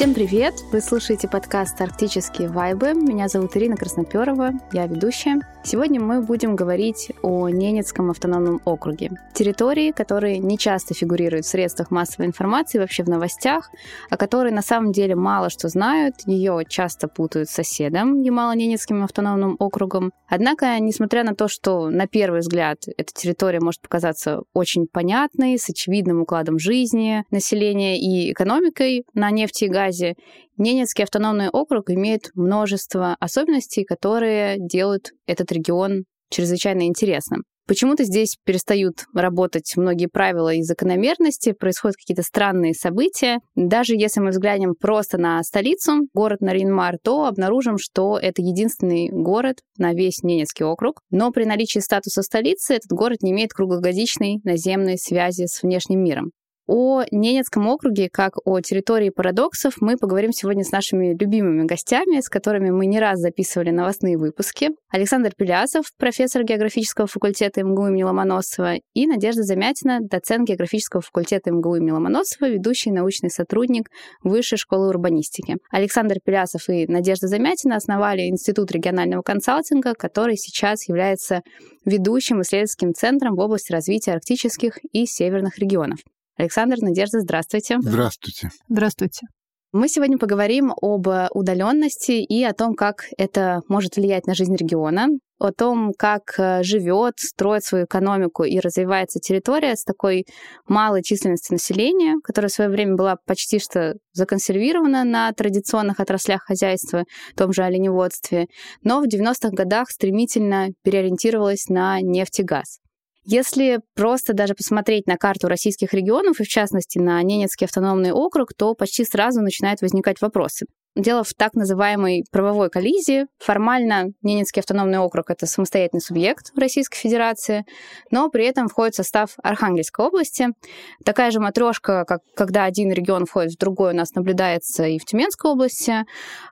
Всем привет! Вы слушаете подкаст «Арктические вайбы». Меня зовут Ирина Красноперова, я ведущая. Сегодня мы будем говорить о Ненецком автономном округе. Территории, которые не часто фигурируют в средствах массовой информации, вообще в новостях, о которой на самом деле мало что знают. Ее часто путают с соседом Ямало-Ненецким автономным округом. Однако, несмотря на то, что на первый взгляд эта территория может показаться очень понятной, с очевидным укладом жизни населения и экономикой на нефти и газе, Ненецкий автономный округ имеет множество особенностей, которые делают этот регион чрезвычайно интересным. Почему-то здесь перестают работать многие правила и закономерности, происходят какие-то странные события. Даже если мы взглянем просто на столицу, город Наринмар, то обнаружим, что это единственный город на весь Ненецкий округ. Но при наличии статуса столицы этот город не имеет круглогодичной наземной связи с внешним миром. О Ненецком округе, как о территории парадоксов, мы поговорим сегодня с нашими любимыми гостями, с которыми мы не раз записывали новостные выпуски. Александр Пелясов, профессор географического факультета МГУ имени Ломоносова, и Надежда Замятина, доцент географического факультета МГУ имени Ломоносова, ведущий научный сотрудник Высшей школы урбанистики. Александр Пелясов и Надежда Замятина основали Институт регионального консалтинга, который сейчас является ведущим исследовательским центром в области развития арктических и северных регионов. Александр, Надежда, здравствуйте. Здравствуйте. Здравствуйте. Мы сегодня поговорим об удаленности и о том, как это может влиять на жизнь региона, о том, как э, живет, строит свою экономику и развивается территория с такой малой численностью населения, которая в свое время была почти что законсервирована на традиционных отраслях хозяйства, в том же оленеводстве, но в 90-х годах стремительно переориентировалась на нефть и газ. Если просто даже посмотреть на карту российских регионов, и в частности на Ненецкий автономный округ, то почти сразу начинают возникать вопросы. Дело в так называемой правовой коллизии. Формально Ненецкий автономный округ — это самостоятельный субъект Российской Федерации, но при этом входит в состав Архангельской области. Такая же матрешка, как когда один регион входит в другой, у нас наблюдается и в Тюменской области.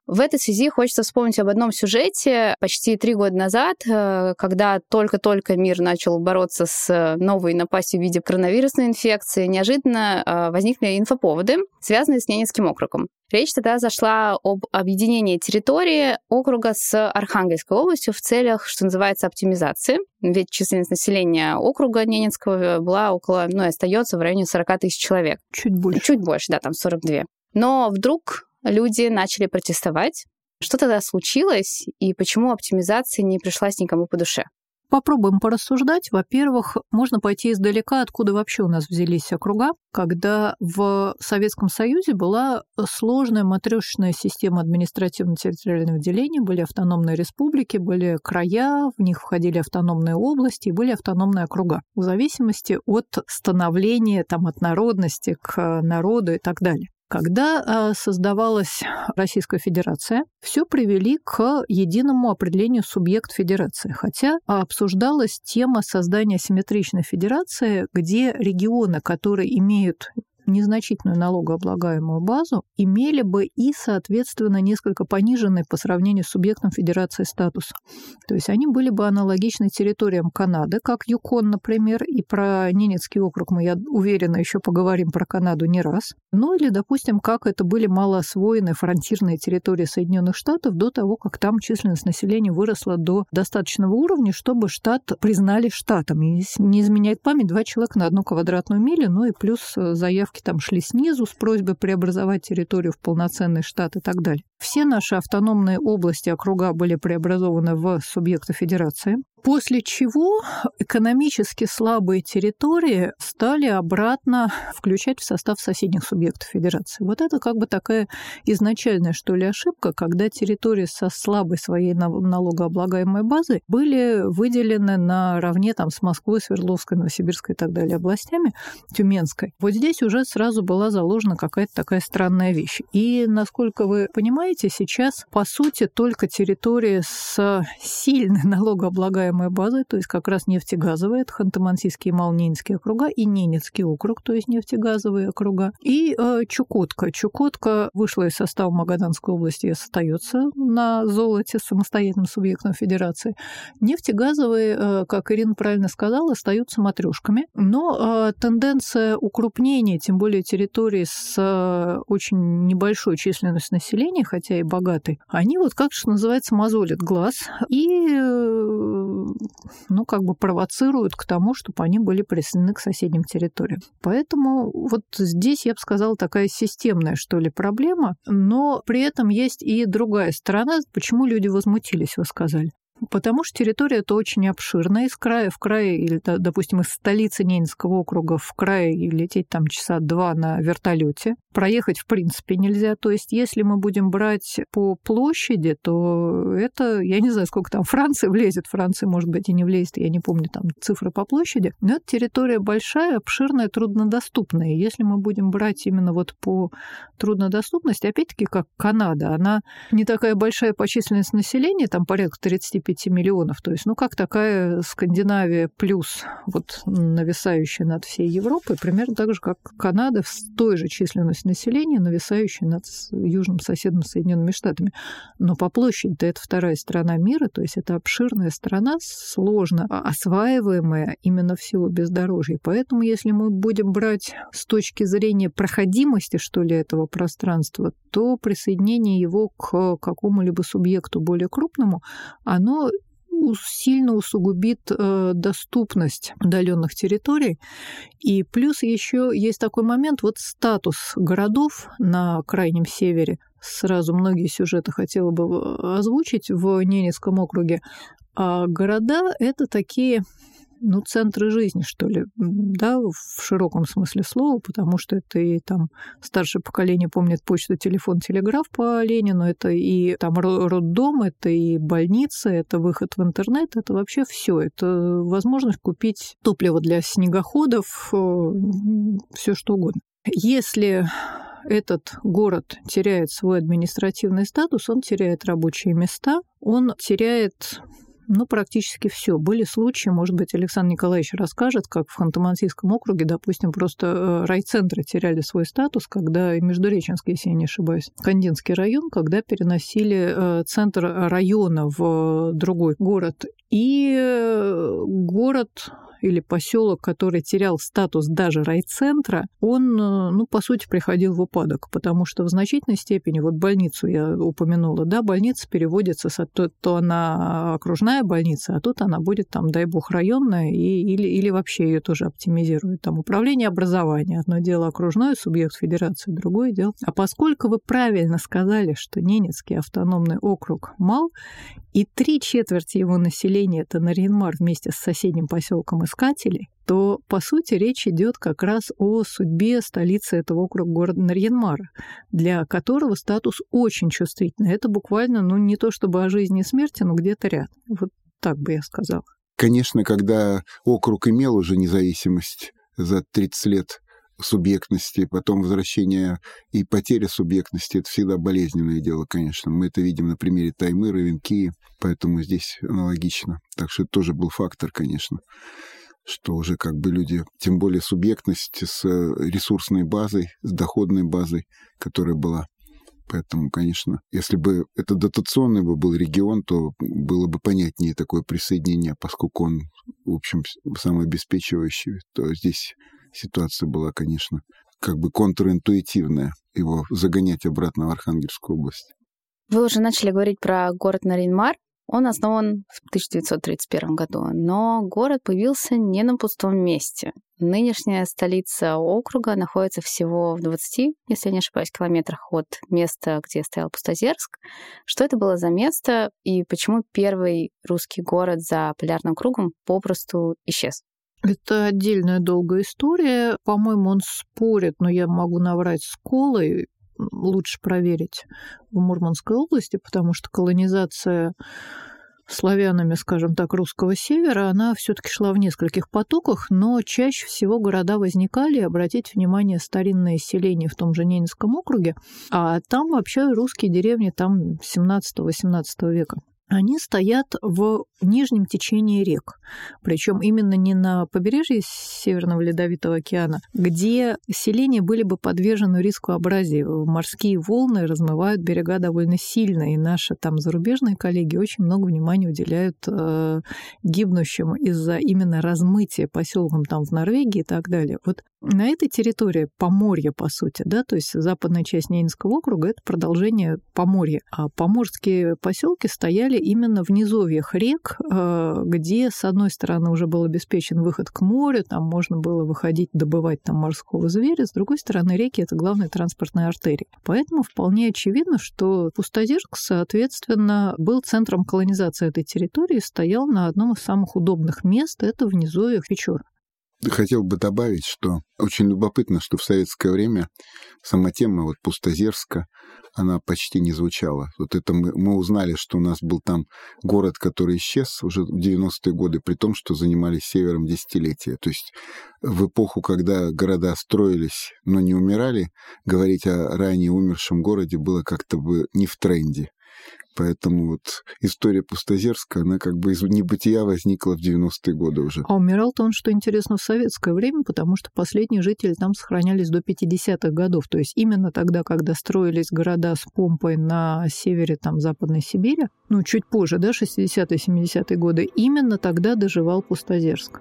В этой связи хочется вспомнить об одном сюжете почти три года назад, э, когда только-только мир начал бороться с новой напастью в виде коронавирусной инфекции, неожиданно э, возникли инфоповоды, связанные с Ненецким округом. Речь тогда зашла об объединении территории округа с Архангельской областью в целях, что называется, оптимизации. Ведь численность населения округа Ненецкого была около, ну и остается в районе 40 тысяч человек. Чуть больше. Чуть больше, да, там 42. Но вдруг люди начали протестовать. Что тогда случилось и почему оптимизация не пришлась никому по душе? Попробуем порассуждать. Во-первых, можно пойти издалека, откуда вообще у нас взялись округа. Когда в Советском Союзе была сложная матрешечная система административно-территориального деления, были автономные республики, были края, в них входили автономные области и были автономные округа, в зависимости от становления, там, от народности к народу и так далее. Когда а, создавалась Российская Федерация, все привели к единому определению субъект федерации. Хотя обсуждалась тема создания симметричной федерации, где регионы, которые имеют незначительную налогооблагаемую базу, имели бы и, соответственно, несколько пониженный по сравнению с субъектом федерации статус. То есть они были бы аналогичны территориям Канады, как Юкон, например, и про Ненецкий округ мы, я уверена, еще поговорим про Канаду не раз. Ну или, допустим, как это были малоосвоенные фронтирные территории Соединенных Штатов до того, как там численность населения выросла до достаточного уровня, чтобы штат признали штатом. И не изменяет память, два человека на одну квадратную милю, ну и плюс заявки заявки там шли снизу с просьбой преобразовать территорию в полноценный штат и так далее. Все наши автономные области, округа были преобразованы в субъекты федерации. После чего экономически слабые территории стали обратно включать в состав соседних субъектов федерации. Вот это как бы такая изначальная, что ли, ошибка, когда территории со слабой своей налогооблагаемой базой были выделены наравне там, с Москвой, Свердловской, Новосибирской и так далее областями, Тюменской. Вот здесь уже сразу была заложена какая-то такая странная вещь. И, насколько вы понимаете, сейчас, по сути, только территории с сильной налогооблагаемой располагаемые базы, то есть как раз нефтегазовые, это Ханты-Мансийский и Малнинский округа, и Ненецкий округ, то есть нефтегазовые округа, и э, Чукотка. Чукотка вышла из состава Магаданской области и остается на золоте самостоятельным субъектом федерации. Нефтегазовые, э, как Ирина правильно сказала, остаются матрешками, но э, тенденция укрупнения, тем более территории с э, очень небольшой численностью населения, хотя и богатой, они вот как что называется мозолят глаз и ну как бы провоцируют к тому, чтобы они были присоединены к соседним территориям. Поэтому вот здесь, я бы сказала, такая системная, что ли, проблема, но при этом есть и другая сторона, почему люди возмутились, вы сказали. Потому что территория это очень обширная, из края в край, или, допустим, из столицы Ненецкого округа в край и лететь там часа два на вертолете. Проехать, в принципе, нельзя. То есть, если мы будем брать по площади, то это, я не знаю, сколько там Франции влезет. Франции, может быть, и не влезет, я не помню там цифры по площади. Но это территория большая, обширная, труднодоступная. Если мы будем брать именно вот по труднодоступности, опять-таки, как Канада, она не такая большая по численности населения, там порядка 35 5 миллионов. То есть, ну, как такая Скандинавия плюс вот нависающая над всей Европой, примерно так же, как Канада с той же численностью населения, нависающая над южным соседом Соединенными Штатами. Но по площади-то это вторая страна мира, то есть это обширная страна, сложно осваиваемая именно в силу бездорожья. Поэтому, если мы будем брать с точки зрения проходимости, что ли, этого пространства, то присоединение его к какому-либо субъекту более крупному, оно сильно усугубит э, доступность удаленных территорий. И плюс еще есть такой момент, вот статус городов на крайнем севере. Сразу многие сюжеты хотела бы э, озвучить в Ненецком округе. А города — это такие ну, центры жизни, что ли, да, в широком смысле слова, потому что это и там старшее поколение помнит почту, телефон, телеграф по Ленину, это и там роддом, это и больница, это выход в интернет, это вообще все, это возможность купить топливо для снегоходов, э, все что угодно. Если этот город теряет свой административный статус, он теряет рабочие места, он теряет ну, практически все. Были случаи, может быть, Александр Николаевич расскажет, как в Ханты-Мансийском округе, допустим, просто э, райцентры теряли свой статус, когда и Междуреченский, если я не ошибаюсь, Кандинский район, когда переносили э, центр района в другой город. И э, город или поселок, который терял статус даже райцентра, он, э, ну, по сути, приходил в упадок, потому что в значительной степени, вот больницу я упомянула, да, больница переводится, то, то она окружная больница, а тут она будет там, дай бог, районная, и, или, или вообще ее тоже оптимизируют. Там управление образования, одно дело окружной субъект федерации, другое дело. А поскольку вы правильно сказали, что Ненецкий автономный округ мал, и три четверти его населения это Нарьинмар вместе с соседним поселком искателей, то, по сути, речь идет как раз о судьбе столицы этого округа города Нарьянмара, для которого статус очень чувствительный. Это буквально, ну, не то чтобы о жизни и смерти, но где-то рядом. Вот так бы я сказала. Конечно, когда округ имел уже независимость за 30 лет субъектности, потом возвращение и потеря субъектности, это всегда болезненное дело, конечно. Мы это видим на примере Таймыра, Венкии, поэтому здесь аналогично. Так что это тоже был фактор, конечно что уже как бы люди, тем более субъектность с ресурсной базой, с доходной базой, которая была. Поэтому, конечно, если бы это дотационный бы был регион, то было бы понятнее такое присоединение, поскольку он, в общем, самообеспечивающий, то здесь ситуация была, конечно, как бы контринтуитивная, его загонять обратно в Архангельскую область. Вы уже начали говорить про город Наринмар. Он основан в 1931 году, но город появился не на пустом месте. Нынешняя столица округа находится всего в 20, если я не ошибаюсь, километрах от места, где стоял Пустозерск. Что это было за место и почему первый русский город за полярным кругом попросту исчез? Это отдельная долгая история. По-моему, он спорит, но я могу наврать с Колой, лучше проверить в Мурманской области, потому что колонизация славянами, скажем так, русского севера, она все-таки шла в нескольких потоках, но чаще всего города возникали, обратите внимание, старинные селения в том же Ненецком округе, а там вообще русские деревни там 17-18 века. Они стоят в нижнем течении рек. Причем именно не на побережье Северного Ледовитого океана, где селения были бы подвержены риску абразии. Морские волны размывают берега довольно сильно, и наши там зарубежные коллеги очень много внимания уделяют э, гибнущим из-за именно размытия поселкам там в Норвегии и так далее. Вот на этой территории Поморье, по сути, да, то есть западная часть Ненецкого округа — это продолжение Поморья. А поморские поселки стояли именно в низовьях рек, э, где, с одной стороны, уже был обеспечен выход к морю, там можно было выходить, добывать там морского зверя, с другой стороны, реки — это главная транспортная артерия. Поэтому вполне очевидно, что Пустозерск, соответственно, был центром колонизации этой территории, стоял на одном из самых удобных мест — это в низовьях Печора. Хотел бы добавить, что очень любопытно, что в советское время сама тема вот Пустозерска, она почти не звучала. Вот это мы, мы узнали, что у нас был там город, который исчез уже в 90-е годы, при том, что занимались севером десятилетия. То есть в эпоху, когда города строились, но не умирали, говорить о ранее умершем городе было как-то бы не в тренде. Поэтому вот история Пустозерска, она как бы из небытия возникла в 90-е годы уже. А умирал-то он, что интересно, в советское время, потому что последние жители там сохранялись до 50-х годов. То есть именно тогда, когда строились города с помпой на севере там, Западной Сибири, ну, чуть позже, да, 60-е, 70-е годы, именно тогда доживал Пустозерск.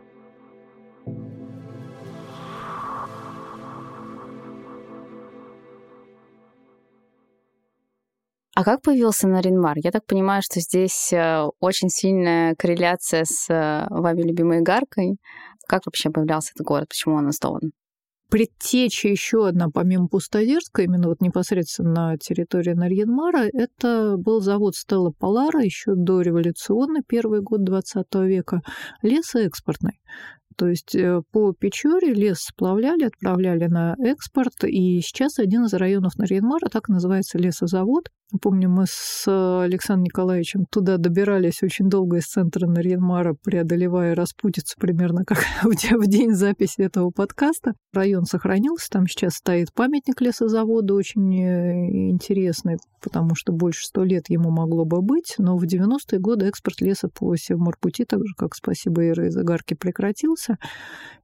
А как появился Наринмар? Я так понимаю, что здесь э, очень сильная корреляция с э, вами любимой Игаркой. Как вообще появлялся этот город? Почему он основан? Предтеча еще одна, помимо Пустодерска, именно вот непосредственно на территории Нарьянмара, это был завод Стелла Полара еще до революционный, первый год 20 века, лесоэкспортный. То есть э, по Печоре лес сплавляли, отправляли на экспорт, и сейчас один из районов Нарьянмара так называется лесозавод. Помню, мы с Александром Николаевичем туда добирались очень долго из центра Нарьянмара, преодолевая распутицу примерно как в день записи этого подкаста. Район сохранился, там сейчас стоит памятник лесозавода, очень э, интересный, потому что больше сто лет ему могло бы быть, но в 90-е годы экспорт леса по Севморпути, так же как спасибо Иры из Игарки, прекратился.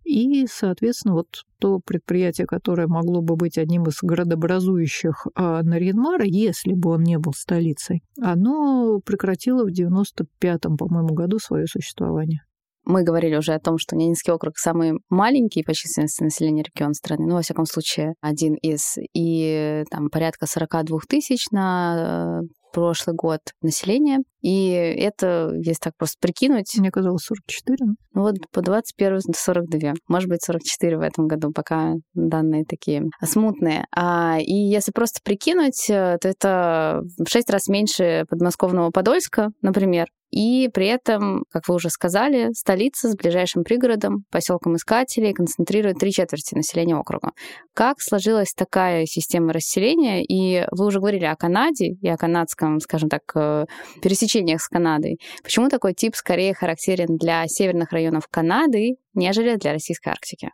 И, соответственно, вот то предприятие, которое могло бы быть одним из городообразующих а, Нарьянмара, если бы он не был столицей, оно прекратило в 95-м, по-моему, году свое существование. Мы говорили уже о том, что Ненецкий округ самый маленький по численности населения регион страны, ну, во всяком случае, один из, и там порядка 42 тысяч на прошлый год населения. И это, если так просто прикинуть... Мне казалось 44. Ну вот по 21 42. Может быть, 44 в этом году, пока данные такие смутные. А, и если просто прикинуть, э, то это в 6 раз меньше подмосковного Подольска, например. И при этом, как вы уже сказали, столица с ближайшим пригородом, поселком Искателей, концентрирует три четверти населения округа. Как сложилась такая система расселения? И вы уже говорили о Канаде и о канадском, скажем так, э, пересечениях с Канадой. Почему такой тип скорее характерен для северных районов Канады, нежели для российской Арктики?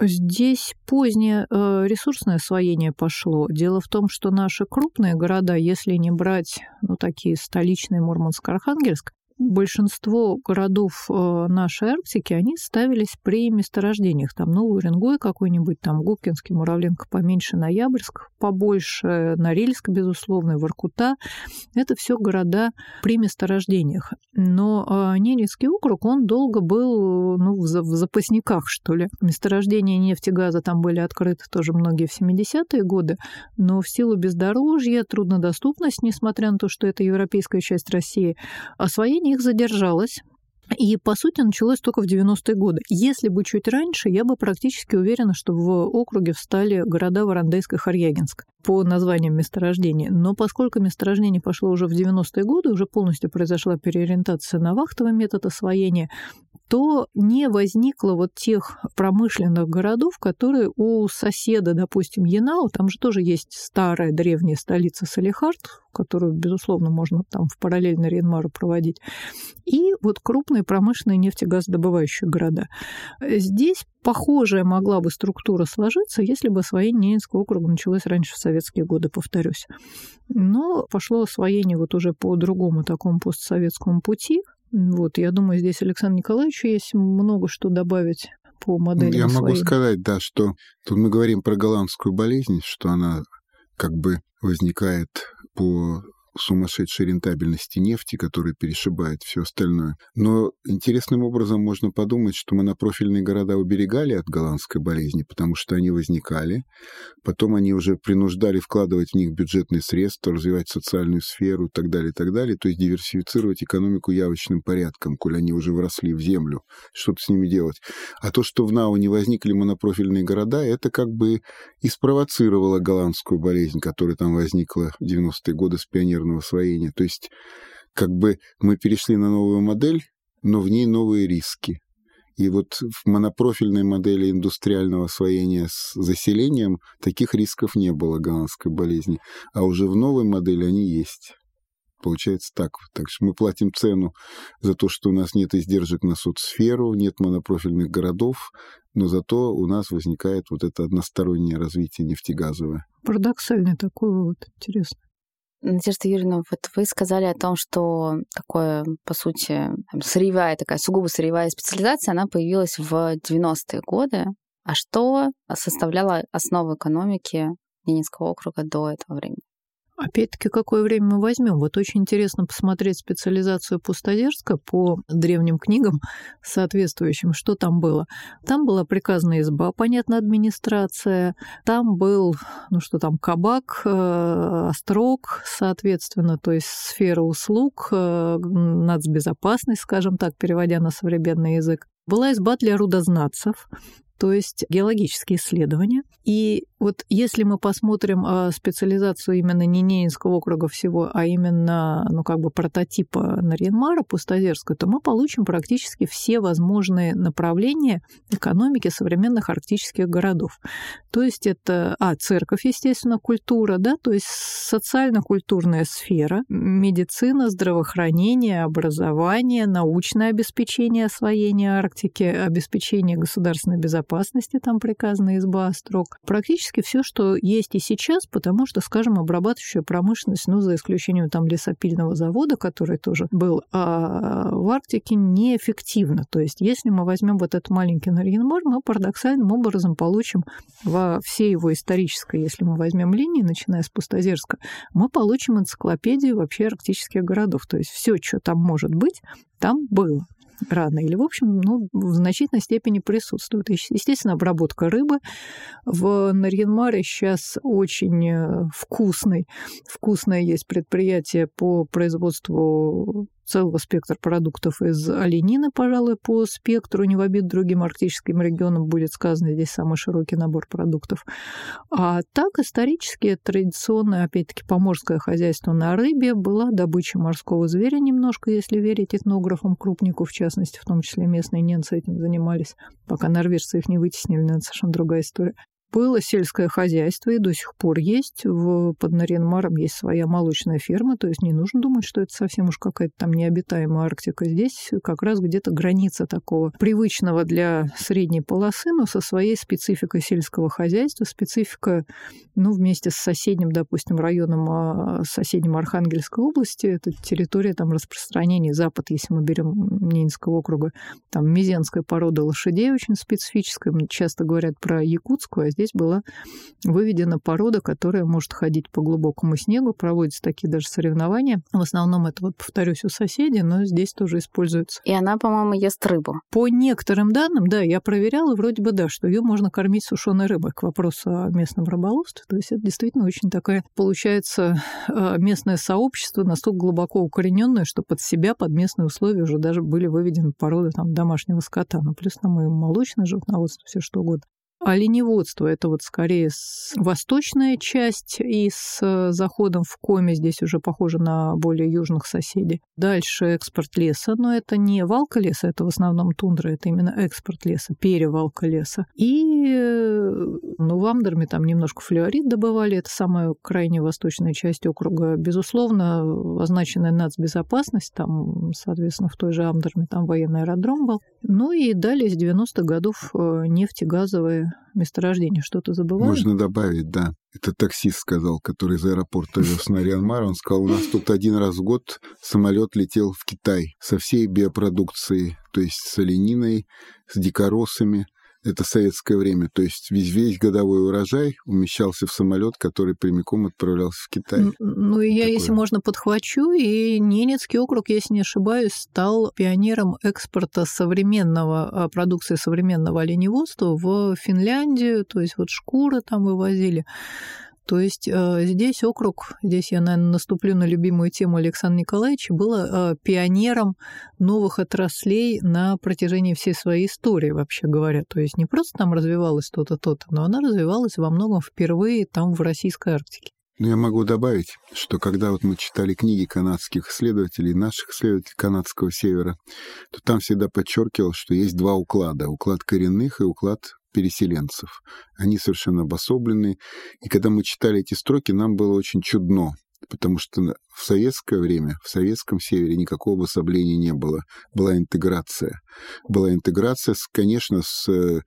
Здесь позднее э, ресурсное освоение пошло. Дело в том, что наши крупные города, если не брать ну, такие столичные Мурманск-Архангельск, большинство городов э, нашей Арктики, они ставились при месторождениях. Там Новый Уренгой какой-нибудь, там Губкинский, Муравленко поменьше, Ноябрьск побольше, Норильск, безусловно, Воркута. Это все города при месторождениях. Но э, Ненецкий округ, он долго был ну, в запасниках, что ли. Месторождения нефти, газа там были открыты тоже многие в 70-е годы, но в силу бездорожья, труднодоступность, несмотря на то, что это европейская часть России, освоение их задержалось. И, по сути, началось только в 90-е годы. Если бы чуть раньше, я бы практически уверена, что в округе встали города Варандейск и Харьягинск по названиям месторождения. Но поскольку месторождение пошло уже в 90-е годы, уже полностью произошла переориентация на вахтовый метод освоения, то не возникло вот тех промышленных городов, которые у соседа, допустим, Янау, там же тоже есть старая древняя столица Салихард, которую, безусловно, можно там в параллельно Рейнмару проводить, и вот крупные промышленные нефтегазодобывающие города. Здесь похожая могла бы структура сложиться, если бы освоение Ненецкого округа началось раньше в советские годы, повторюсь. Но пошло освоение вот уже по другому такому постсоветскому пути, вот, я думаю, здесь Александр Николаевич есть много что добавить по модели. Я могу сказать, да, что тут мы говорим про голландскую болезнь, что она как бы возникает по сумасшедшей рентабельности нефти, которая перешибает все остальное. Но интересным образом можно подумать, что монопрофильные города уберегали от голландской болезни, потому что они возникали, потом они уже принуждали вкладывать в них бюджетные средства, развивать социальную сферу и так далее, и так далее, то есть диверсифицировать экономику явочным порядком, коль они уже вросли в землю, что-то с ними делать. А то, что в НАУ не возникли монопрофильные города, это как бы и спровоцировало голландскую болезнь, которая там возникла в 90-е годы с пионером ядерного освоения. То есть как бы мы перешли на новую модель, но в ней новые риски. И вот в монопрофильной модели индустриального освоения с заселением таких рисков не было голландской болезни, а уже в новой модели они есть. Получается так. Так что мы платим цену за то, что у нас нет издержек на соцсферу, нет монопрофильных городов, но зато у нас возникает вот это одностороннее развитие нефтегазовое. Парадоксальный такой вывод, интересно. Надежда Юрьевна, вот вы сказали о том, что такое, по сути, сырьевая такая, сугубо сырьевая специализация, она появилась в 90-е годы. А что составляло основу экономики Ненецкого округа до этого времени? Опять-таки, какое время мы возьмем? Вот очень интересно посмотреть специализацию Пустодерска по древним книгам соответствующим, что там было. Там была приказная изба, понятно, администрация, там был, ну что там, кабак, э, острог, соответственно, то есть сфера услуг, э, нацбезопасность, скажем так, переводя на современный язык. Была изба для рудознатцев, то есть геологические исследования. И вот если мы посмотрим а, специализацию именно не Ненецкого округа всего, а именно, ну, как бы прототипа Нарьянмара, Пустозерска, то мы получим практически все возможные направления экономики современных арктических городов. То есть это, а, церковь, естественно, культура, да, то есть социально-культурная сфера, медицина, здравоохранение, образование, научное обеспечение освоения Арктики, обеспечение государственной безопасности, там приказана изба строк. Практически все, что есть и сейчас, потому что, скажем, обрабатывающая промышленность, ну, за исключением там лесопильного завода, который тоже был, а в Арктике неэффективно. То есть, если мы возьмем вот этот маленький Нарьинмар, мы парадоксальным образом получим во всей его исторической, если мы возьмем линии, начиная с Пустозерска, мы получим энциклопедию вообще арктических городов. То есть все, что там может быть, там было рано или, в общем, ну, в значительной степени присутствует. Естественно, обработка рыбы. В Нарьянмаре сейчас очень э, вкусный, вкусное есть предприятие по производству целого спектра продуктов из оленины, пожалуй, по спектру, не в обид другим арктическим регионам будет сказано, здесь самый широкий набор продуктов. А так исторически традиционное, опять-таки, поморское хозяйство на рыбе была добыча морского зверя немножко, если верить этнографам, крупнику, в частности, в том числе местные немцы этим занимались, пока норвежцы их не вытеснили, но это совершенно другая история. Было сельское хозяйство и до сих пор есть. В, под Наринмаром есть своя молочная ферма, то есть не нужно думать, что это совсем уж какая-то там необитаемая Арктика. Здесь как раз где-то граница такого привычного для средней полосы, но со своей спецификой сельского хозяйства, специфика, ну, вместе с соседним, допустим, районом, а, соседним Архангельской области, это территория там распространения Запад, если мы берем Ненецкого округа, там мизенская порода лошадей очень специфическая, часто говорят про якутскую, а здесь здесь была выведена порода, которая может ходить по глубокому снегу, проводятся такие даже соревнования. В основном это, вот повторюсь, у соседей, но здесь тоже используется. И она, по-моему, ест рыбу. По некоторым данным, да, я проверяла, вроде бы да, что ее можно кормить сушеной рыбой, к вопросу о местном рыболовстве. То есть это действительно очень такая, получается, э, местное сообщество настолько глубоко укорененное, что под себя, под местные условия уже даже были выведены породы там, домашнего скота. Ну, плюс там и молочное животноводство, все что угодно. Оленеводство – это вот скорее восточная часть и с заходом в Коми, здесь уже похоже на более южных соседей. Дальше экспорт леса, но это не валка леса, это в основном тундра, это именно экспорт леса, перевалка леса. И ну, в Амдерме там немножко флюорит добывали, это самая крайняя восточная часть округа. Безусловно, означенная нацбезопасность, там, соответственно, в той же Амдерме там военный аэродром был. Ну и далее с 90-х годов э, нефтегазовые месторождения. Что-то забываю? Можно добавить, да. Это таксист сказал, который из аэропорта вез на Рианмар. Он сказал, у нас тут один раз в год самолет летел в Китай со всей биопродукцией, то есть с олениной, с дикоросами, это советское время. То есть весь, весь годовой урожай умещался в самолет, который прямиком отправлялся в Китай. Ну, и я, Такое. если можно, подхвачу. И Ненецкий округ, если не ошибаюсь, стал пионером экспорта современного, а, продукции современного оленеводства в Финляндию. То есть вот шкуры там вывозили. То есть э, здесь округ, здесь я, наверное, наступлю на любимую тему Александра Николаевича, было э, пионером новых отраслей на протяжении всей своей истории, вообще говоря. То есть не просто там развивалось то-то, то-то, но она развивалась во многом впервые там в Российской Арктике. Ну, я могу добавить, что когда вот мы читали книги канадских исследователей, наших исследователей канадского севера, то там всегда подчеркивал, что есть два уклада. Уклад коренных и уклад переселенцев. Они совершенно обособлены. И когда мы читали эти строки, нам было очень чудно, потому что в советское время, в советском севере никакого обособления не было. Была интеграция. Была интеграция, конечно, с э,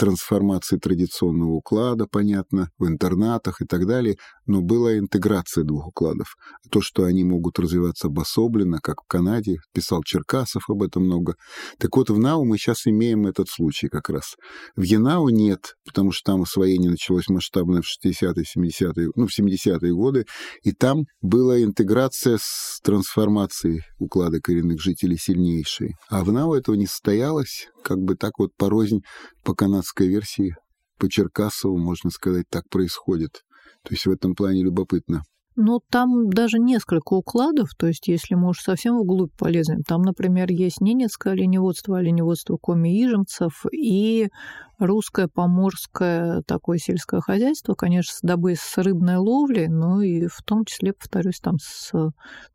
трансформации традиционного уклада, понятно, в интернатах и так далее, но была интеграция двух укладов. То, что они могут развиваться обособленно, как в Канаде, писал Черкасов об этом много. Так вот, в НАУ мы сейчас имеем этот случай как раз. В ЕНАУ нет, потому что там освоение началось масштабное в 60-е, 70-е, ну, в 70-е годы, и там была интеграция с трансформацией уклада коренных жителей сильнейшей. А в НАУ этого не состоялось, как бы так вот порознь по канадской версии, по Черкасову, можно сказать, так происходит. То есть в этом плане любопытно. Ну, там даже несколько укладов, то есть если мы уж совсем вглубь полезем, там, например, есть ненецкое оленеводство, оленеводство коми-ижемцев и русское поморское такое сельское хозяйство, конечно, с добы с рыбной ловлей, но и в том числе, повторюсь, там с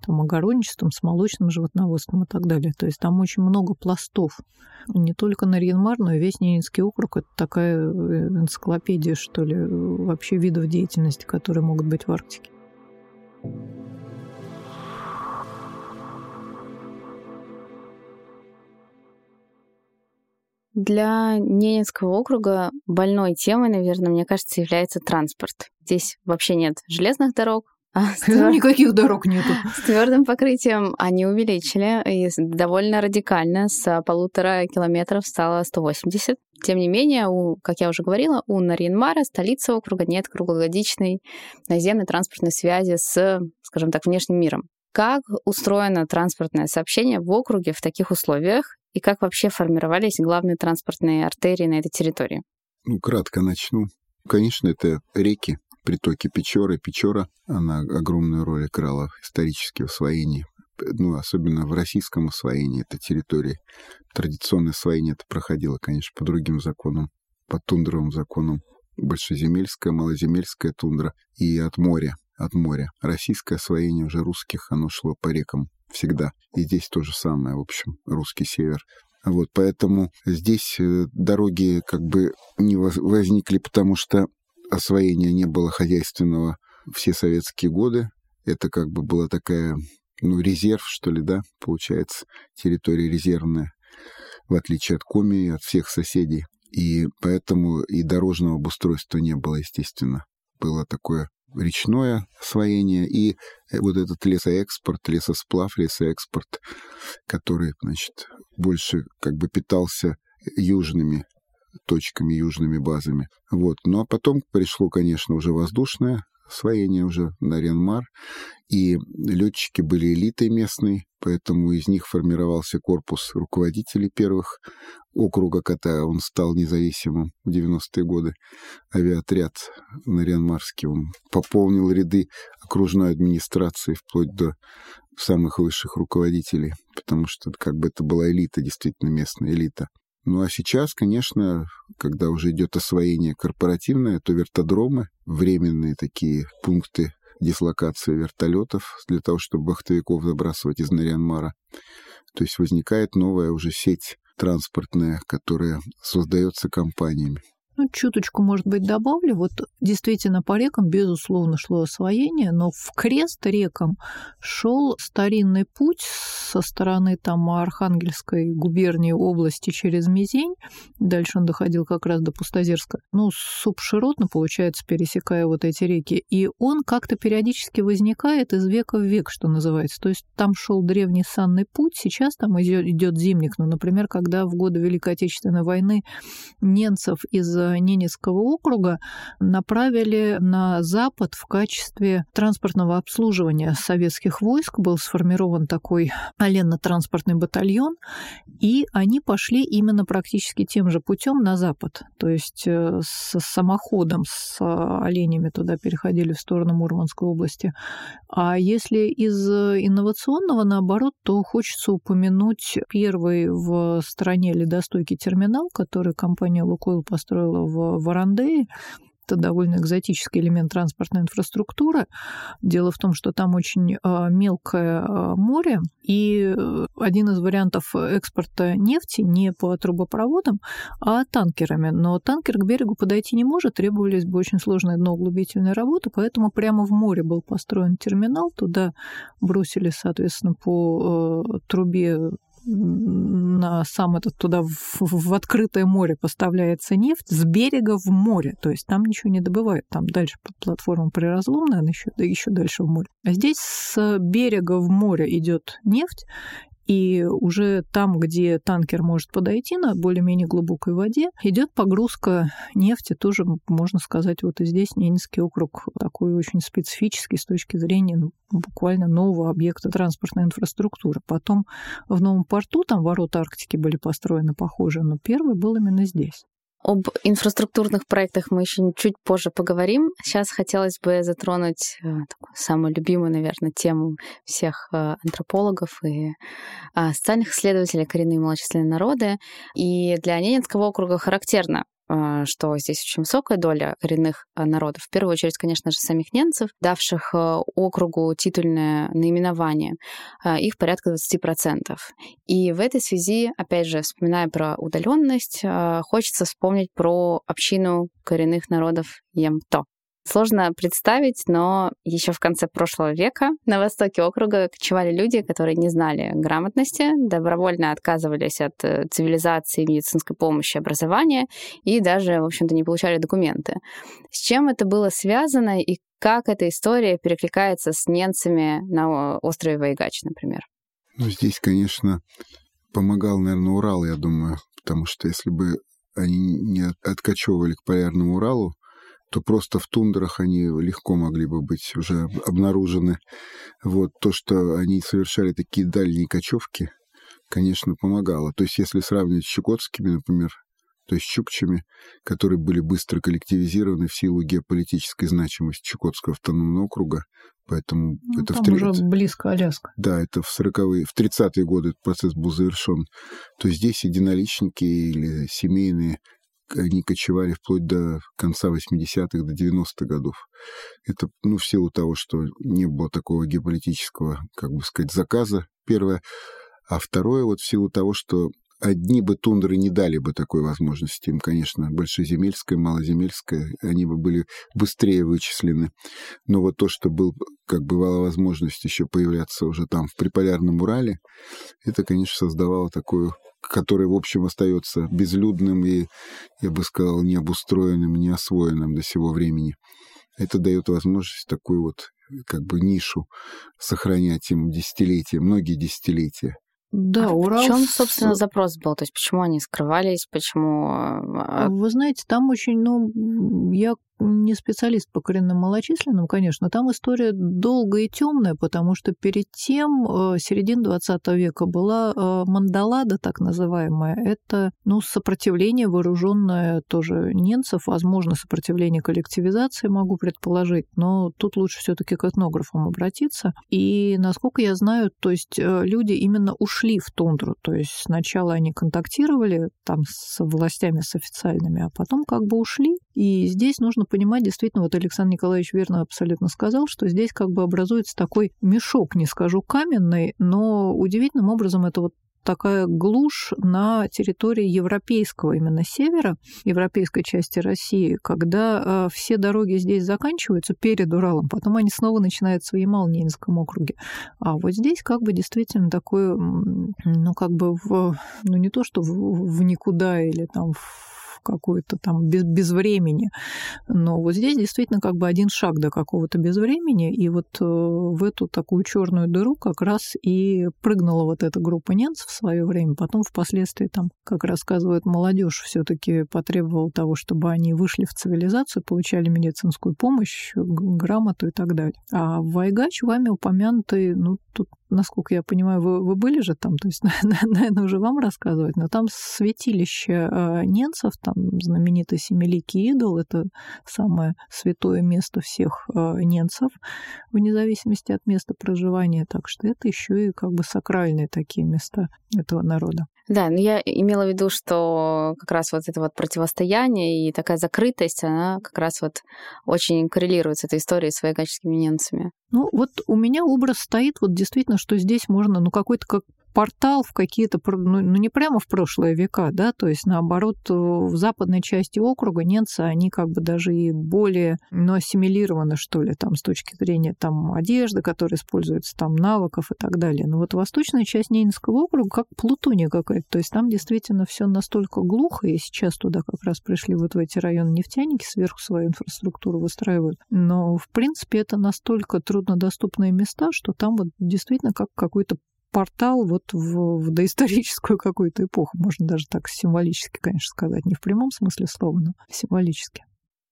там, огородничеством, с молочным животноводством и так далее. То есть там очень много пластов. Не только на Рьенмар, но и весь Ненецкий округ. Это такая э, энциклопедия, что ли, вообще видов деятельности, которые могут быть в Арктике. Для Ненецкого округа больной темой, наверное, мне кажется, является транспорт. Здесь вообще нет железных дорог, а твер... Никаких дорог нету. С твердым покрытием они увеличили и довольно радикально с полутора километров стало 180. Тем не менее, у, как я уже говорила, у Нарьинмара, столицы округа, нет круглогодичной наземной транспортной связи с, скажем так, внешним миром. Как устроено транспортное сообщение в округе в таких условиях и как вообще формировались главные транспортные артерии на этой территории? Ну, кратко начну. Конечно, это реки, притоки Печоры. Печора, она огромную роль играла исторически в освоении, ну, особенно в российском освоении этой территории. Традиционное освоение это проходило, конечно, по другим законам, по тундровым законам. Большеземельская, малоземельская тундра и от моря, от моря. Российское освоение уже русских, оно шло по рекам всегда. И здесь то же самое, в общем, русский север. Вот, поэтому здесь э, дороги как бы не возникли, потому что освоения не было хозяйственного все советские годы. Это как бы была такая, ну, резерв, что ли, да, получается, территория резервная, в отличие от Коми и от всех соседей. И поэтому и дорожного обустройства не было, естественно. Было такое речное освоение и э, вот этот лесоэкспорт, лесосплав, лесоэкспорт, который, значит, больше как бы питался южными точками, южными базами. Вот. Ну а потом пришло, конечно, уже воздушное освоение уже на Ренмар, и летчики были элитой местной, поэтому из них формировался корпус руководителей первых округа, когда он стал независимым в 90-е годы. Авиаотряд Нарьянмарский, он пополнил ряды окружной администрации вплоть до самых высших руководителей, потому что как бы это была элита, действительно местная элита. Ну а сейчас, конечно, когда уже идет освоение корпоративное, то вертодромы, временные такие пункты дислокации вертолетов для того, чтобы бахтовиков забрасывать из Нарьянмара. То есть возникает новая уже сеть транспортная, которая создается компаниями. Ну, чуточку, может быть, добавлю. Вот действительно по рекам, безусловно, шло освоение, но в крест рекам шел старинный путь со стороны там Архангельской губернии области через Мизень. Дальше он доходил как раз до Пустозерска. Ну, субширотно, получается, пересекая вот эти реки. И он как-то периодически возникает из века в век, что называется. То есть там шел древний санный путь, сейчас там идет зимник. Ну, например, когда в годы Великой Отечественной войны немцев из Ненецкого округа направили на Запад в качестве транспортного обслуживания советских войск. Был сформирован такой оленно-транспортный батальон, и они пошли именно практически тем же путем на Запад. То есть э, с самоходом, с оленями туда переходили в сторону Мурманской области. А если из инновационного, наоборот, то хочется упомянуть первый в стране ледостойкий терминал, который компания «Лукойл» построила в Варандее. Это довольно экзотический элемент транспортной инфраструктуры. Дело в том, что там очень а, мелкое а, море, и э, один из вариантов экспорта нефти не по трубопроводам, а танкерами. Но танкер к берегу подойти не может, требовались бы очень сложные дноуглубительные работы, поэтому прямо в море был построен терминал, туда бросили, соответственно, по э, трубе на сам этот туда в, в открытое море поставляется нефть с берега в море. То есть там ничего не добывают. Там дальше платформа приразломная, она еще, да еще дальше в море. А здесь с берега в море идет нефть, и уже там, где танкер может подойти на более-менее глубокой воде, идет погрузка нефти. Тоже, можно сказать, вот и здесь Ненецкий округ такой очень специфический с точки зрения ну, буквально нового объекта транспортной инфраструктуры. Потом в новом порту, там ворота Арктики были построены похожие, но первый был именно здесь. Об инфраструктурных проектах мы еще чуть позже поговорим. Сейчас хотелось бы затронуть э, такую самую любимую, наверное, тему всех э, антропологов и э, социальных исследователей коренные малочисленные народы. И для Ненецкого округа характерно что здесь очень высокая доля коренных а, народов. В первую очередь, конечно же, самих немцев, давших а, округу титульное наименование. Их порядка 20%. И в этой связи, опять же, вспоминая про удаленность, хочется вспомнить про общину коренных народов Ямто. Сложно представить, но еще в конце прошлого века на востоке округа кочевали люди, которые не знали грамотности, добровольно отказывались от э, цивилизации, медицинской помощи, образования и даже, в общем-то, не получали документы. С чем это было связано и как эта история перекликается с немцами на острове Вайгач, например? Ну, здесь, конечно, помогал, наверное, Урал, я думаю, потому что если бы они не откачевывали к полярному Уралу, то просто в тундрах они легко могли бы быть уже обнаружены. Вот то, что они совершали такие дальние кочевки, конечно, помогало. То есть, если сравнивать с чукотскими, например, то есть чукчами, которые были быстро коллективизированы в силу геополитической значимости Чукотского автономного округа, поэтому ну, это там в 30... уже близко Аляска. Да, это в 40-е, в 30-е годы этот процесс был завершен. То есть здесь единоличники или семейные они кочевали вплоть до конца 80-х, до 90-х годов. Это, ну, в силу того, что не было такого геополитического, как бы сказать, заказа, первое. А второе, вот в силу того, что одни бы тундры не дали бы такой возможности. Им, конечно, большеземельская, малоземельская, они бы были быстрее вычислены. Но вот то, что был, как бывала возможность еще появляться уже там в приполярном Урале, это, конечно, создавало такую который, в общем, остается безлюдным и, я бы сказал, необустроенным, неосвоенным до сего времени. Это дает возможность такую вот как бы нишу сохранять им десятилетия, многие десятилетия. Да, а Урал... В чем, собственно, запрос был? То есть почему они скрывались, почему... А, Вы знаете, там очень, ну, я не специалист по коренным малочисленным, конечно, там история долгая и темная, потому что перед тем, э, середина 20 века, была э, мандалада, так называемая. Это ну, сопротивление вооруженное тоже немцев, возможно, сопротивление коллективизации, могу предположить, но тут лучше все таки к этнографам обратиться. И, насколько я знаю, то есть э, люди именно ушли в тундру, то есть сначала они контактировали там с властями, с официальными, а потом как бы ушли. И здесь нужно понимать, действительно, вот Александр Николаевич верно абсолютно сказал, что здесь как бы образуется такой мешок, не скажу каменный, но удивительным образом это вот такая глушь на территории европейского именно севера, европейской части России, когда э, все дороги здесь заканчиваются перед Уралом, потом они снова начинаются в Ямал-Ненецком округе. А вот здесь как бы действительно такое, ну как бы в, ну не то что в, в никуда или там в какое-то там без, без времени. Но вот здесь действительно как бы один шаг до какого-то без времени, и вот э, в эту такую черную дыру как раз и прыгнула вот эта группа немцев в свое время. Потом впоследствии там, как рассказывает молодежь, все-таки потребовала того, чтобы они вышли в цивилизацию, получали медицинскую помощь, грамоту и так далее. А Вайгач вами упомянутый, ну, тут насколько я понимаю, вы, вы были же там, то есть, наверное, уже вам рассказывать, но там святилище э, ненцев, там знаменитый Семиликий идол, это самое святое место всех э, ненцев, вне зависимости от места проживания, так что это еще и как бы сакральные такие места этого народа. Да, но я имела в виду, что как раз вот это вот противостояние и такая закрытость, она как раз вот очень коррелирует с этой историей с военкаческими немцами. Ну, вот у меня образ стоит вот действительно, что здесь можно, ну, какой-то как портал в какие-то, ну, ну не прямо в прошлые века, да, то есть наоборот э, в западной части округа немцы, они как бы даже и более, ну, ассимилированы, что ли, там с точки зрения там одежды, которая используется, там навыков и так далее. Но вот восточная часть Ненецкого округа как Плутония какая-то, то есть там действительно все настолько глухо, и сейчас туда как раз пришли вот в эти районы нефтяники, сверху свою инфраструктуру выстраивают. Но, в принципе, это настолько труднодоступные места, что там вот действительно как какой-то портал вот в, в доисторическую какую-то эпоху, можно даже так символически, конечно, сказать, не в прямом смысле слова, но символически.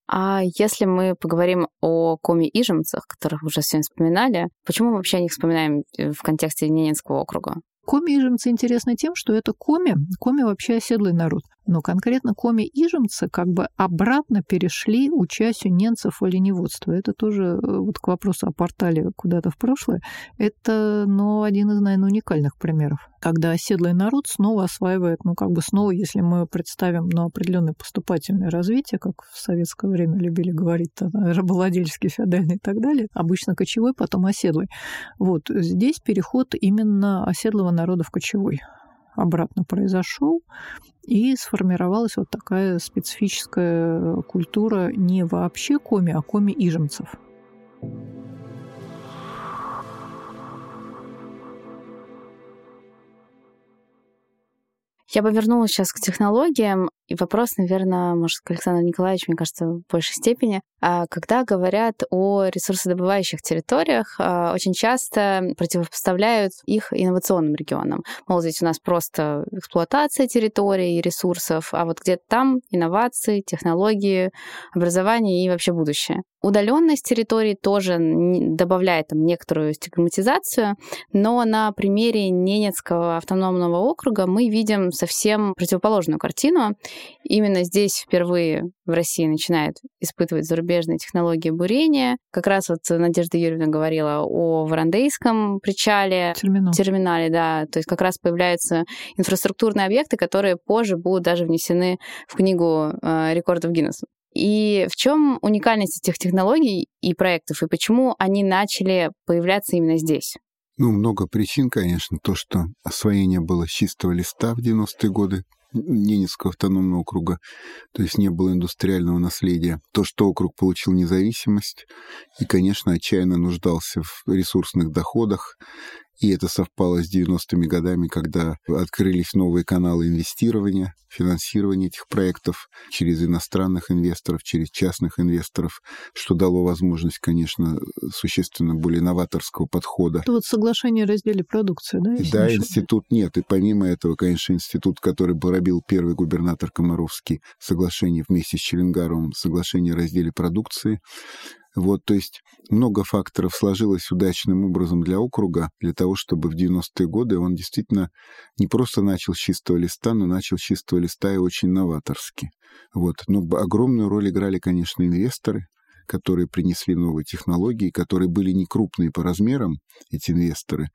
А если мы поговорим о коми-ижемцах, которых уже сегодня вспоминали, почему мы вообще о них вспоминаем в контексте Ненецкого округа? Коми-ижемцы интересны тем, что это коми. Коми вообще оседлый народ. Но конкретно коми-ижемцы как бы обратно перешли, учась у ненцев оленеводства. Это тоже э, вот к вопросу о портале куда-то в прошлое. Это, ну, один из, наверное, уникальных примеров, когда оседлый народ снова осваивает, ну, как бы снова, если мы представим ну, определенное поступательное развитие, как в советское время любили говорить, рабовладельческий, феодальный и так далее, обычно кочевой, потом оседлый. Вот здесь переход именно оседлого народа в кочевой обратно произошел, и сформировалась вот такая специфическая культура не вообще коми, а коми-ижемцев. Я бы вернулась сейчас к технологиям. И вопрос, наверное, может, к Александру Николаевичу, мне кажется, в большей степени. А когда говорят о ресурсодобывающих территориях, а, очень часто противопоставляют их инновационным регионам. Мол, здесь у нас просто эксплуатация территорий и ресурсов, а вот где-то там инновации, технологии, образование и вообще будущее. Удаленность территорий тоже добавляет там некоторую стигматизацию, но на примере Ненецкого автономного округа мы видим совсем противоположную картину. Именно здесь впервые в России начинают испытывать зарубежные технологии бурения. Как раз вот Надежда Юрьевна говорила о Варандейском причале, Терминал. терминале, да. То есть как раз появляются инфраструктурные объекты, которые позже будут даже внесены в книгу э, рекордов Гиннесса. И в чем уникальность этих технологий и проектов, и почему они начали появляться именно здесь? Ну, много причин, конечно. То, что освоение было с чистого листа в 90-е годы, Ненецкого автономного округа, то есть не было индустриального наследия. То, что округ получил независимость и, конечно, отчаянно нуждался в ресурсных доходах И это совпало с 90-ми годами, когда открылись новые каналы инвестирования, финансирования этих проектов через иностранных инвесторов, через частных инвесторов, что дало возможность, конечно, существенно более новаторского подхода. Это вот соглашение о разделе продукции, да? Да, институт нет. И помимо этого, конечно, институт, который пробил первый губернатор Комаровский, соглашение вместе с Челенгаровым, соглашение о разделе продукции, вот, то есть много факторов сложилось удачным образом для округа, для того, чтобы в 90-е годы он действительно не просто начал с чистого листа, но начал с чистого листа и очень новаторски. Вот. Но огромную роль играли, конечно, инвесторы, которые принесли новые технологии, которые были не крупные по размерам, эти инвесторы,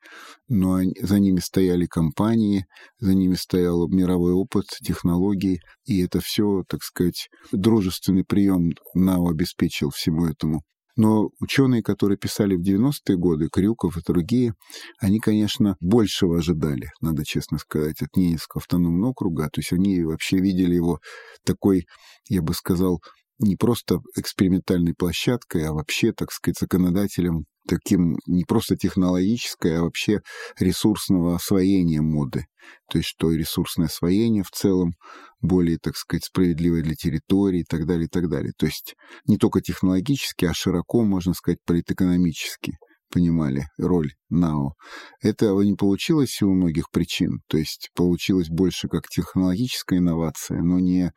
но они, за ними стояли компании, за ними стоял мировой опыт, технологии, и это все, так сказать, дружественный прием НАО обеспечил всему этому. Но ученые, которые писали в 90-е годы, Крюков и другие, они, конечно, большего ожидали, надо честно сказать, от Ненецкого автономного округа. То есть они вообще видели его такой, я бы сказал, не просто экспериментальной площадкой, а вообще, так сказать, законодателем таким не просто технологической, а вообще ресурсного освоения моды. То есть что ресурсное освоение в целом более, так сказать, справедливое для территории и так далее, и так далее. То есть не только технологически, а широко, можно сказать, политэкономически понимали роль НАО. Этого не получилось силу многих причин. То есть получилось больше как технологическая инновация, но не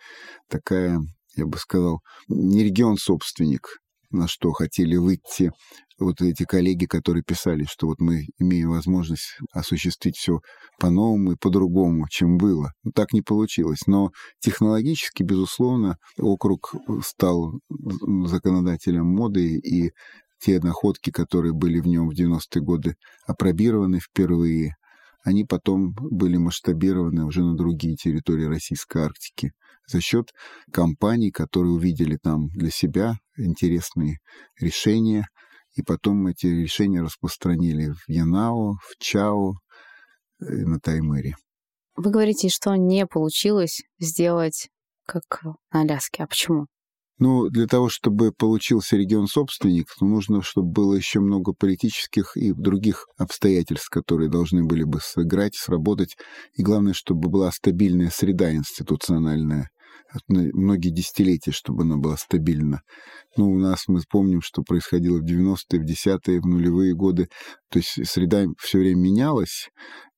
такая я бы сказал, не регион-собственник, на что хотели выйти вот эти коллеги, которые писали, что вот мы имеем возможность осуществить все по-новому и по-другому, чем было. Ну, так не получилось. Но технологически, безусловно, округ стал законодателем моды, и те находки, которые были в нем в 90-е годы опробированы впервые, они потом были масштабированы уже на другие территории Российской Арктики за счет компаний, которые увидели там для себя интересные решения, и потом эти решения распространили в Янао, в Чао на Таймыре. Вы говорите, что не получилось сделать как на Аляске. А почему? Ну, для того, чтобы получился регион-собственник, ну, нужно, чтобы было еще много политических и других обстоятельств, которые должны были бы сыграть, сработать. И главное, чтобы была стабильная среда институциональная, многие десятилетия, чтобы она была стабильна. Ну, у нас мы помним, что происходило в 90-е, в 10-е, в нулевые годы. То есть среда все время менялась.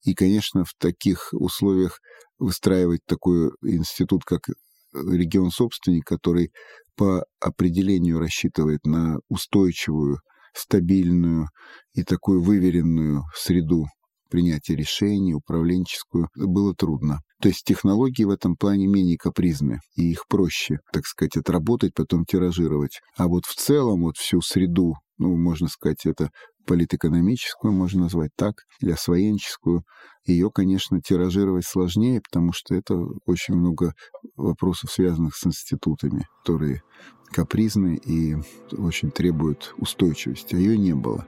И, конечно, в таких условиях выстраивать такой институт, как регион-собственник, который по определению рассчитывает на устойчивую, стабильную и такую выверенную среду принятия решений, управленческую, было трудно. То есть технологии в этом плане менее капризны, и их проще, так сказать, отработать, потом тиражировать. А вот в целом вот всю среду, ну, можно сказать, это политэкономическую, можно назвать так, или освоенческую, ее, конечно, тиражировать сложнее, потому что это очень много вопросов, связанных с институтами, которые капризны и очень требуют устойчивости, а ее не было.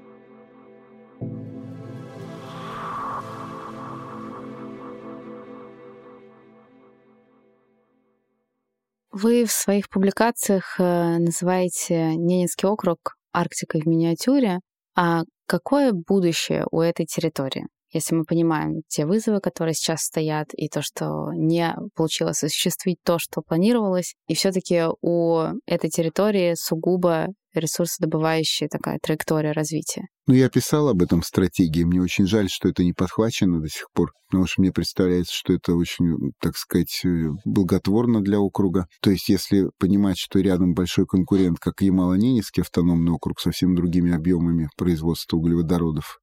Вы в своих публикациях э, называете Ненецкий округ Арктикой в миниатюре. А какое будущее у этой территории? если мы понимаем те вызовы, которые сейчас стоят, и то, что не получилось осуществить то, что планировалось, и все-таки у этой территории сугубо ресурсодобывающая такая траектория развития. Ну, я писал об этом стратегии. Мне очень жаль, что это не подхвачено до сих пор, потому что мне представляется, что это очень, так сказать, благотворно для округа. То есть, если понимать, что рядом большой конкурент, как Ямало-Ненецкий автономный округ, со всеми другими объемами производства углеводородов,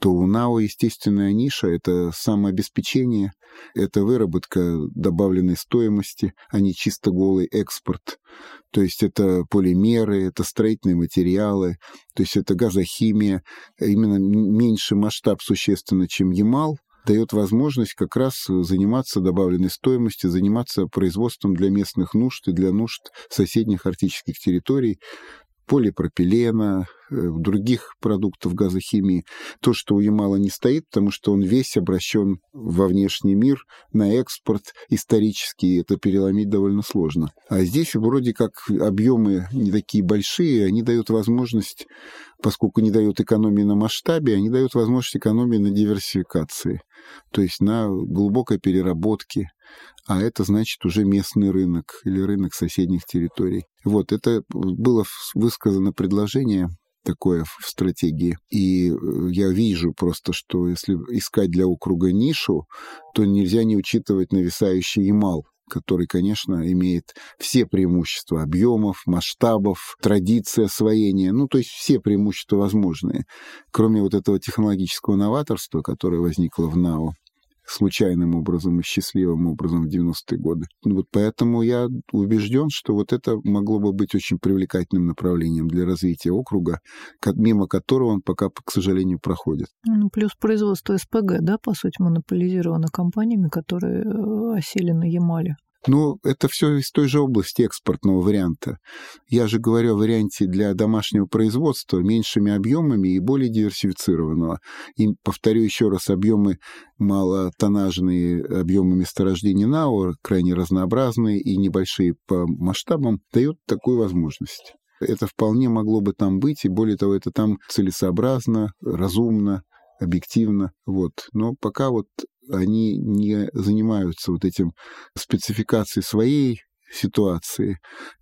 то у НАО естественная ниша — это самообеспечение, это выработка добавленной стоимости, а не чисто голый экспорт. То есть это полимеры, это строительные материалы, то есть это газохимия. Именно меньший масштаб существенно, чем Ямал, дает возможность как раз заниматься добавленной стоимостью, заниматься производством для местных нужд и для нужд соседних арктических территорий, полипропилена, э, других продуктов газохимии. То, что у Ямала не стоит, потому что он весь обращен во внешний мир, на экспорт исторический, это переломить довольно сложно. А здесь вроде как объемы не такие большие, они дают возможность, поскольку не дают экономии на масштабе, они дают возможность экономии на диверсификации, то есть на глубокой переработке, а это значит уже местный рынок или рынок соседних территорий. Вот, это было высказано предложение такое в стратегии. И э, я вижу просто, что если искать для округа нишу, то нельзя не учитывать нависающий Ямал, который, конечно, имеет все преимущества объемов, масштабов, традиции освоения, ну, то есть все преимущества возможные, кроме вот этого технологического новаторства, которое возникло в НАО, случайным образом и счастливым образом в 90-е годы. Вот поэтому я убежден, что вот это могло бы быть очень привлекательным направлением для развития округа, мимо которого он пока, к сожалению, проходит. Ну, плюс производство СПГ, да, по сути, монополизировано компаниями, которые э, осели на Ямале. Ну, это все из той же области экспортного варианта. Я же говорю о варианте для домашнего производства меньшими объемами и более диверсифицированного. И повторю еще раз, объемы малотоннажные, объемы месторождений НАО, крайне разнообразные и небольшие по масштабам, дают такую возможность. Это вполне могло бы там быть, и более того, это там целесообразно, разумно, объективно. Вот. Но пока вот они не занимаются вот этим спецификацией своей ситуации,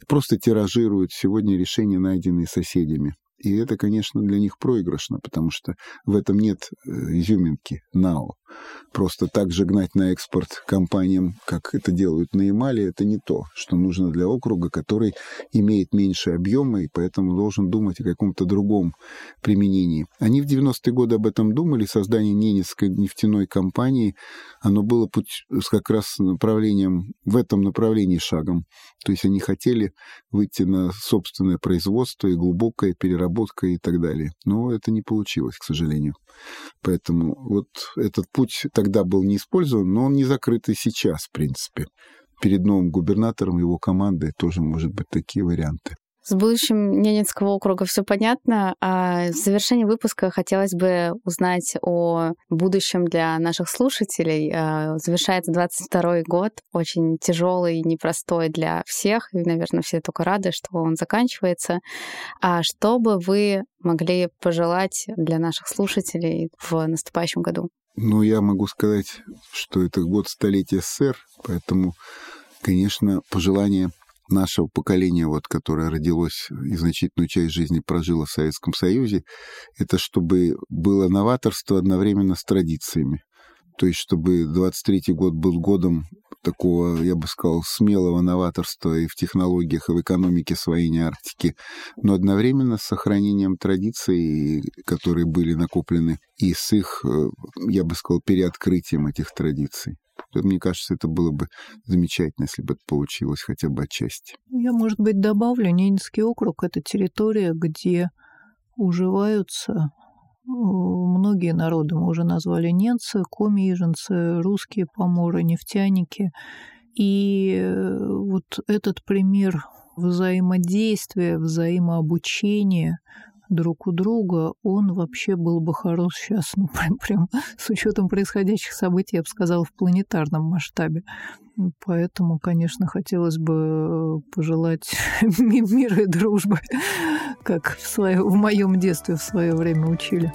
просто тиражируют сегодня решения, найденные соседями. И это, конечно, для них проигрышно, потому что в этом нет э, изюминки НАО. Просто так же гнать на экспорт компаниям, как это делают на Ямале, это не то, что нужно для округа, который имеет меньше объема и поэтому должен думать о каком-то другом применении. Они в 90-е годы об этом думали, создание Ненецкой нефтяной компании, оно было путь как раз направлением, в этом направлении шагом. То есть они хотели выйти на собственное производство и глубокая переработка и так далее. Но это не получилось, к сожалению. Поэтому вот этот путь тогда был не использован, но он не закрыт и сейчас, в принципе. Перед новым губернатором его командой тоже может быть такие варианты. С будущим Ненецкого округа все понятно. А в завершении выпуска хотелось бы узнать о будущем для наших слушателей. А, завершается 22 год, очень тяжелый, непростой для всех, и, наверное, все только рады, что он заканчивается. А что бы вы могли пожелать для наших слушателей в наступающем году? Ну, я могу сказать, что это год столетия СССР, поэтому, конечно, пожелание нашего поколения, вот, которое родилось и значительную часть жизни прожило в Советском Союзе, это чтобы было новаторство одновременно с традициями. То есть, чтобы 23-й год был годом такого, я бы сказал, смелого новаторства и в технологиях, и в экономике освоения Арктики, но одновременно с сохранением традиций, которые были накоплены, и с их, э, я бы сказал, переоткрытием этих традиций. Мне кажется, это было бы замечательно, если бы это получилось хотя бы отчасти. Я, может быть, добавлю, Ненецкий округ — это территория, где уживаются многие народы. Мы уже назвали немцы, коми-иженцы, русские поморы, нефтяники. И э, вот этот пример взаимодействия, взаимообучения друг у друга, он вообще был бы хорош сейчас, ну, прям, прям с учетом происходящих событий, я бы сказала, в планетарном масштабе. Поэтому, конечно, хотелось бы пожелать мира и дружбы, как в, свое, в моем детстве в свое время учили.